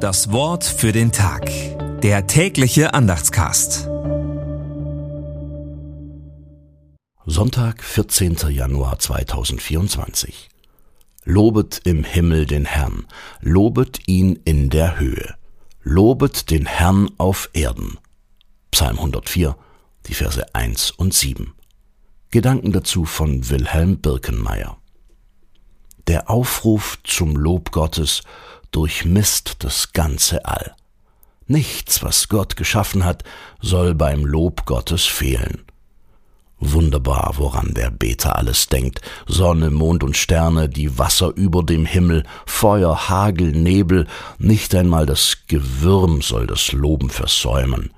Das Wort für den Tag. Der tägliche Andachtscast. Sonntag, 14. Januar 2024. Lobet im Himmel den Herrn, lobet ihn in der Höhe, lobet den Herrn auf Erden. Psalm 104, die Verse 1 und 7. Gedanken dazu von Wilhelm Birkenmeier. Der Aufruf zum Lob Gottes durchmisst das ganze All. Nichts, was Gott geschaffen hat, soll beim Lob Gottes fehlen. Wunderbar, woran der Beter alles denkt. Sonne, Mond und Sterne, die Wasser über dem Himmel, Feuer, Hagel, Nebel, nicht einmal das Gewürm soll das Loben versäumen.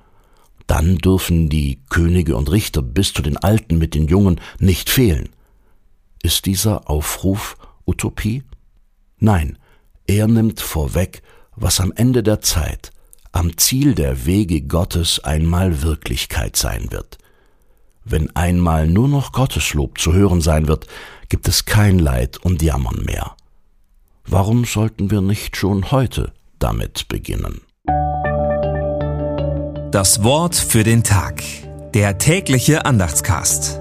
Dann dürfen die Könige und Richter bis zu den Alten mit den Jungen nicht fehlen. Ist dieser Aufruf Utopie? Nein, er nimmt vorweg, was am Ende der Zeit, am Ziel der Wege Gottes einmal Wirklichkeit sein wird. Wenn einmal nur noch Gotteslob zu hören sein wird, gibt es kein Leid und Jammern mehr. Warum sollten wir nicht schon heute damit beginnen? Das Wort für den Tag. Der tägliche Andachtscast.